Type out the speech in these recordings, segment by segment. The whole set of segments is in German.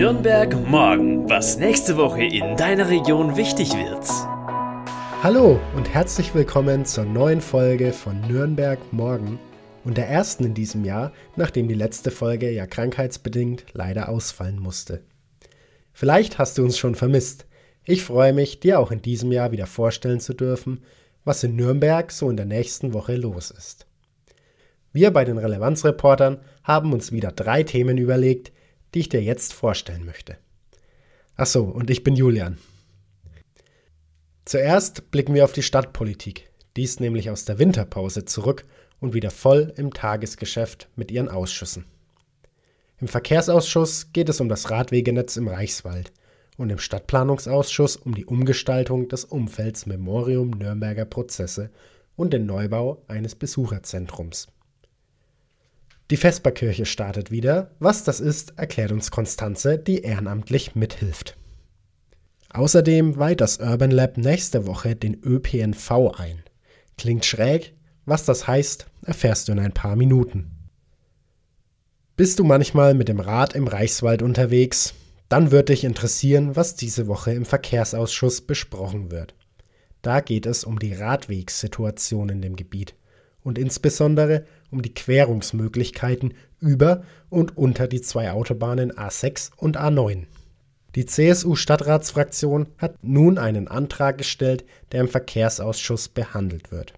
Nürnberg morgen, was nächste Woche in deiner Region wichtig wird. Hallo und herzlich willkommen zur neuen Folge von Nürnberg morgen und der ersten in diesem Jahr, nachdem die letzte Folge ja krankheitsbedingt leider ausfallen musste. Vielleicht hast du uns schon vermisst. Ich freue mich, dir auch in diesem Jahr wieder vorstellen zu dürfen, was in Nürnberg so in der nächsten Woche los ist. Wir bei den Relevanzreportern haben uns wieder drei Themen überlegt, die ich dir jetzt vorstellen möchte. Achso, und ich bin Julian. Zuerst blicken wir auf die Stadtpolitik. Die ist nämlich aus der Winterpause zurück und wieder voll im Tagesgeschäft mit ihren Ausschüssen. Im Verkehrsausschuss geht es um das Radwegenetz im Reichswald und im Stadtplanungsausschuss um die Umgestaltung des Umfelds Memorium Nürnberger Prozesse und den Neubau eines Besucherzentrums. Die Vesperkirche startet wieder. Was das ist, erklärt uns Konstanze, die ehrenamtlich mithilft. Außerdem weiht das Urban Lab nächste Woche den ÖPNV ein. Klingt schräg, was das heißt, erfährst du in ein paar Minuten. Bist du manchmal mit dem Rad im Reichswald unterwegs? Dann wird dich interessieren, was diese Woche im Verkehrsausschuss besprochen wird. Da geht es um die Radwegssituation in dem Gebiet und insbesondere um die Querungsmöglichkeiten über und unter die zwei Autobahnen A6 und A9. Die CSU-Stadtratsfraktion hat nun einen Antrag gestellt, der im Verkehrsausschuss behandelt wird.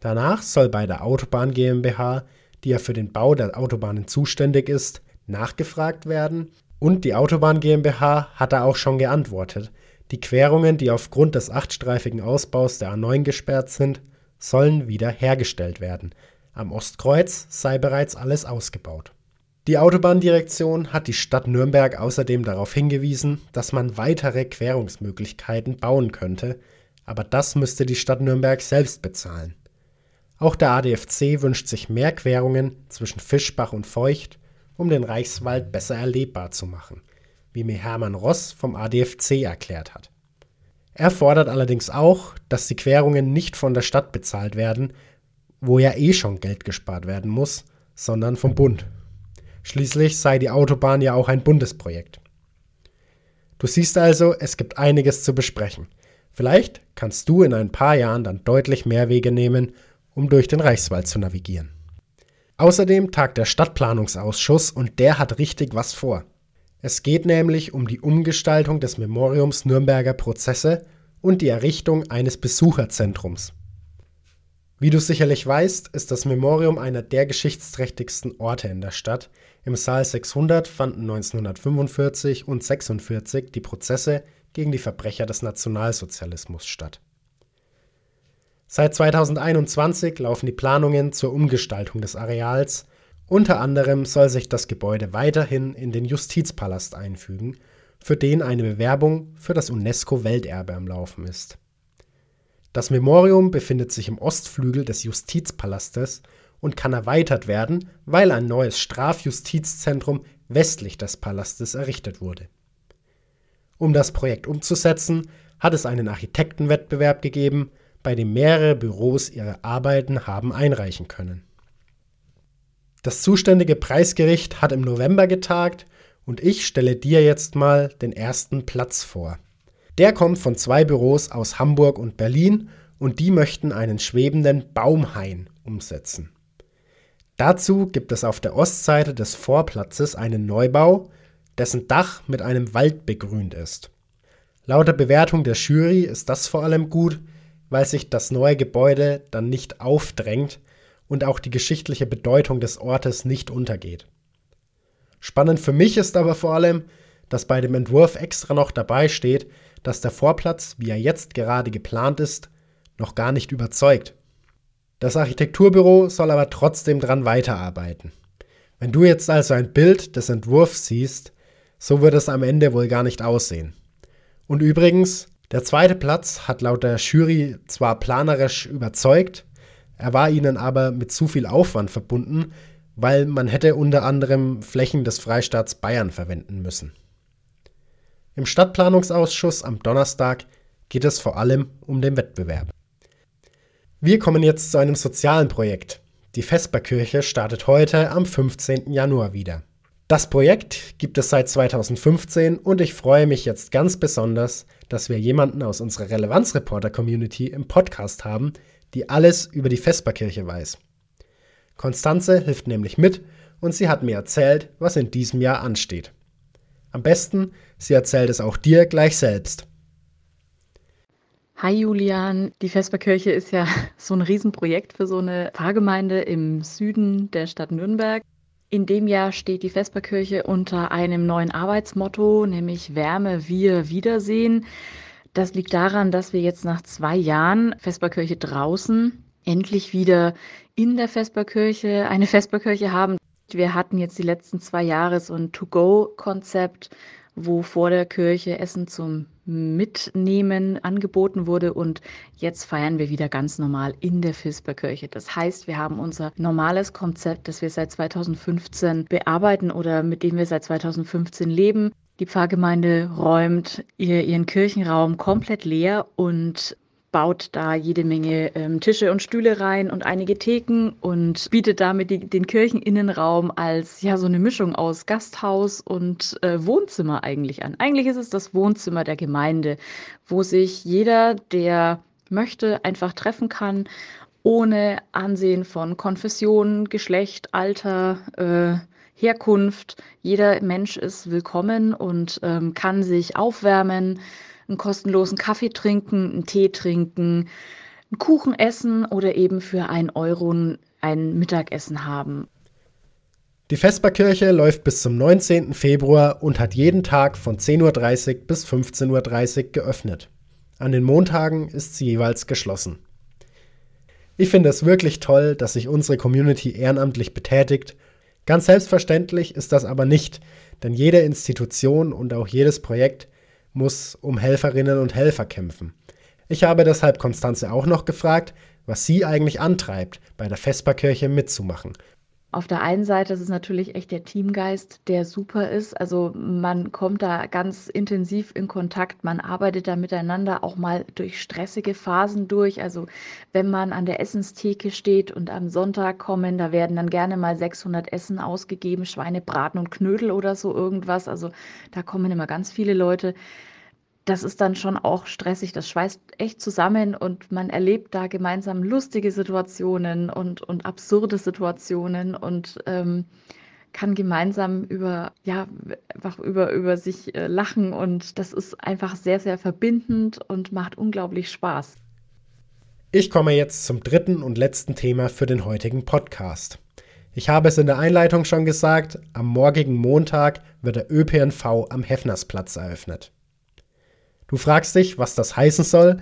Danach soll bei der Autobahn GmbH, die ja für den Bau der Autobahnen zuständig ist, nachgefragt werden und die Autobahn GmbH hat da auch schon geantwortet. Die Querungen, die aufgrund des achtstreifigen Ausbaus der A9 gesperrt sind, sollen wieder hergestellt werden. Am Ostkreuz sei bereits alles ausgebaut. Die Autobahndirektion hat die Stadt Nürnberg außerdem darauf hingewiesen, dass man weitere Querungsmöglichkeiten bauen könnte, aber das müsste die Stadt Nürnberg selbst bezahlen. Auch der ADFC wünscht sich mehr Querungen zwischen Fischbach und Feucht, um den Reichswald besser erlebbar zu machen, wie mir Hermann Ross vom ADFC erklärt hat. Er fordert allerdings auch, dass die Querungen nicht von der Stadt bezahlt werden, wo ja eh schon Geld gespart werden muss, sondern vom Bund. Schließlich sei die Autobahn ja auch ein Bundesprojekt. Du siehst also, es gibt einiges zu besprechen. Vielleicht kannst du in ein paar Jahren dann deutlich mehr Wege nehmen, um durch den Reichswald zu navigieren. Außerdem tagt der Stadtplanungsausschuss und der hat richtig was vor. Es geht nämlich um die Umgestaltung des Memoriums Nürnberger Prozesse und die Errichtung eines Besucherzentrums. Wie du sicherlich weißt, ist das Memorium einer der geschichtsträchtigsten Orte in der Stadt. Im Saal 600 fanden 1945 und 46 die Prozesse gegen die Verbrecher des Nationalsozialismus statt. Seit 2021 laufen die Planungen zur Umgestaltung des Areals unter anderem soll sich das Gebäude weiterhin in den Justizpalast einfügen, für den eine Bewerbung für das UNESCO-Welterbe am Laufen ist. Das Memorium befindet sich im Ostflügel des Justizpalastes und kann erweitert werden, weil ein neues Strafjustizzentrum westlich des Palastes errichtet wurde. Um das Projekt umzusetzen, hat es einen Architektenwettbewerb gegeben, bei dem mehrere Büros ihre Arbeiten haben einreichen können. Das zuständige Preisgericht hat im November getagt und ich stelle dir jetzt mal den ersten Platz vor. Der kommt von zwei Büros aus Hamburg und Berlin und die möchten einen schwebenden Baumhain umsetzen. Dazu gibt es auf der Ostseite des Vorplatzes einen Neubau, dessen Dach mit einem Wald begrünt ist. Laut der Bewertung der Jury ist das vor allem gut, weil sich das neue Gebäude dann nicht aufdrängt, und auch die geschichtliche Bedeutung des Ortes nicht untergeht. Spannend für mich ist aber vor allem, dass bei dem Entwurf extra noch dabei steht, dass der Vorplatz, wie er jetzt gerade geplant ist, noch gar nicht überzeugt. Das Architekturbüro soll aber trotzdem dran weiterarbeiten. Wenn du jetzt also ein Bild des Entwurfs siehst, so wird es am Ende wohl gar nicht aussehen. Und übrigens, der zweite Platz hat laut der Jury zwar planerisch überzeugt, er war ihnen aber mit zu viel Aufwand verbunden, weil man hätte unter anderem Flächen des Freistaats Bayern verwenden müssen. Im Stadtplanungsausschuss am Donnerstag geht es vor allem um den Wettbewerb. Wir kommen jetzt zu einem sozialen Projekt. Die Vesperkirche startet heute am 15. Januar wieder. Das Projekt gibt es seit 2015 und ich freue mich jetzt ganz besonders, dass wir jemanden aus unserer Relevanzreporter-Community im Podcast haben, die alles über die Vesperkirche weiß. Konstanze hilft nämlich mit und sie hat mir erzählt, was in diesem Jahr ansteht. Am besten, sie erzählt es auch dir gleich selbst. Hi Julian, die Vesperkirche ist ja so ein Riesenprojekt für so eine Pfarrgemeinde im Süden der Stadt Nürnberg. In dem Jahr steht die Vesperkirche unter einem neuen Arbeitsmotto, nämlich Wärme, wir, Wiedersehen. Das liegt daran, dass wir jetzt nach zwei Jahren Vesperkirche draußen endlich wieder in der Vesperkirche eine Vesperkirche haben. Wir hatten jetzt die letzten zwei Jahre so ein To-Go-Konzept, wo vor der Kirche Essen zum Mitnehmen angeboten wurde und jetzt feiern wir wieder ganz normal in der Fisperkirche. Das heißt, wir haben unser normales Konzept, das wir seit 2015 bearbeiten oder mit dem wir seit 2015 leben. Die Pfarrgemeinde räumt ihr, ihren Kirchenraum komplett leer und baut da jede Menge ähm, Tische und Stühle rein und einige Theken und bietet damit die, den Kircheninnenraum als ja so eine Mischung aus Gasthaus und äh, Wohnzimmer eigentlich an. Eigentlich ist es das Wohnzimmer der Gemeinde, wo sich jeder, der möchte, einfach treffen kann, ohne Ansehen von Konfession, Geschlecht, Alter, äh, Herkunft. Jeder Mensch ist willkommen und ähm, kann sich aufwärmen einen kostenlosen Kaffee trinken, einen Tee trinken, einen Kuchen essen oder eben für einen Euro ein Mittagessen haben. Die Vesperkirche läuft bis zum 19. Februar und hat jeden Tag von 10.30 Uhr bis 15.30 Uhr geöffnet. An den Montagen ist sie jeweils geschlossen. Ich finde es wirklich toll, dass sich unsere Community ehrenamtlich betätigt. Ganz selbstverständlich ist das aber nicht, denn jede Institution und auch jedes Projekt muss um Helferinnen und Helfer kämpfen. Ich habe deshalb Konstanze auch noch gefragt, was sie eigentlich antreibt, bei der Vesperkirche mitzumachen. Auf der einen Seite ist es natürlich echt der Teamgeist, der super ist. Also man kommt da ganz intensiv in Kontakt, man arbeitet da miteinander auch mal durch stressige Phasen durch. Also wenn man an der Essenstheke steht und am Sonntag kommen, da werden dann gerne mal 600 Essen ausgegeben, Schweinebraten und Knödel oder so irgendwas. Also da kommen immer ganz viele Leute das ist dann schon auch stressig. Das schweißt echt zusammen und man erlebt da gemeinsam lustige Situationen und, und absurde Situationen und ähm, kann gemeinsam über, ja, einfach über, über sich äh, lachen und das ist einfach sehr, sehr verbindend und macht unglaublich Spaß. Ich komme jetzt zum dritten und letzten Thema für den heutigen Podcast. Ich habe es in der Einleitung schon gesagt, am morgigen Montag wird der ÖPNV am Heffnersplatz eröffnet. Du fragst dich, was das heißen soll.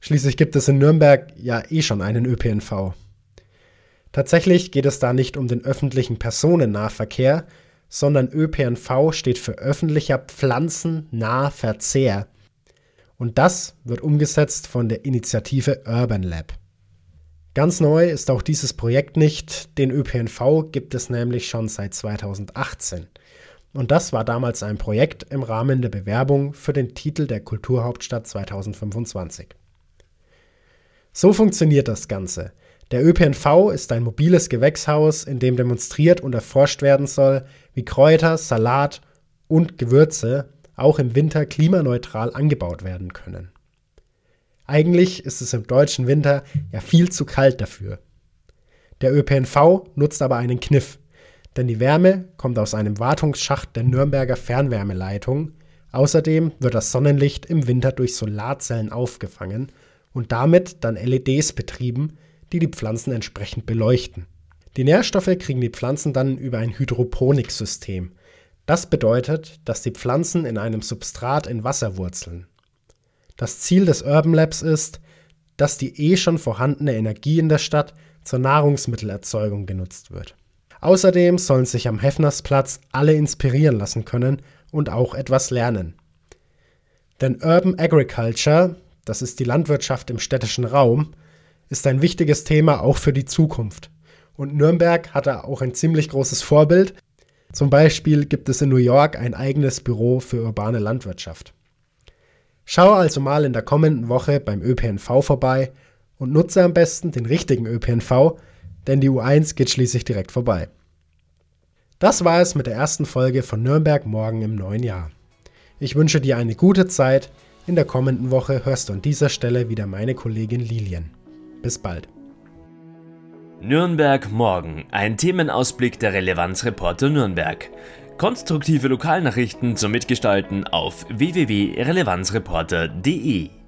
Schließlich gibt es in Nürnberg ja eh schon einen ÖPNV. Tatsächlich geht es da nicht um den öffentlichen Personennahverkehr, sondern ÖPNV steht für öffentlicher Pflanzennahverzehr. Und das wird umgesetzt von der Initiative Urban Lab. Ganz neu ist auch dieses Projekt nicht, den ÖPNV gibt es nämlich schon seit 2018. Und das war damals ein Projekt im Rahmen der Bewerbung für den Titel der Kulturhauptstadt 2025. So funktioniert das Ganze. Der ÖPNV ist ein mobiles Gewächshaus, in dem demonstriert und erforscht werden soll, wie Kräuter, Salat und Gewürze auch im Winter klimaneutral angebaut werden können. Eigentlich ist es im deutschen Winter ja viel zu kalt dafür. Der ÖPNV nutzt aber einen Kniff denn die Wärme kommt aus einem Wartungsschacht der Nürnberger Fernwärmeleitung. Außerdem wird das Sonnenlicht im Winter durch Solarzellen aufgefangen und damit dann LEDs betrieben, die die Pflanzen entsprechend beleuchten. Die Nährstoffe kriegen die Pflanzen dann über ein Hydroponiksystem. Das bedeutet, dass die Pflanzen in einem Substrat in Wasser wurzeln. Das Ziel des Urban Labs ist, dass die eh schon vorhandene Energie in der Stadt zur Nahrungsmittelerzeugung genutzt wird. Außerdem sollen sich am Heffnersplatz alle inspirieren lassen können und auch etwas lernen. Denn Urban Agriculture, das ist die Landwirtschaft im städtischen Raum, ist ein wichtiges Thema auch für die Zukunft. Und Nürnberg hat da auch ein ziemlich großes Vorbild. Zum Beispiel gibt es in New York ein eigenes Büro für urbane Landwirtschaft. Schau also mal in der kommenden Woche beim ÖPNV vorbei und nutze am besten den richtigen ÖPNV, denn die U1 geht schließlich direkt vorbei. Das war es mit der ersten Folge von Nürnberg morgen im neuen Jahr. Ich wünsche dir eine gute Zeit. In der kommenden Woche hörst du an dieser Stelle wieder meine Kollegin Lilien. Bis bald. Nürnberg morgen, ein Themenausblick der Relevanzreporter Nürnberg. Konstruktive Lokalnachrichten zum Mitgestalten auf www.relevanzreporter.de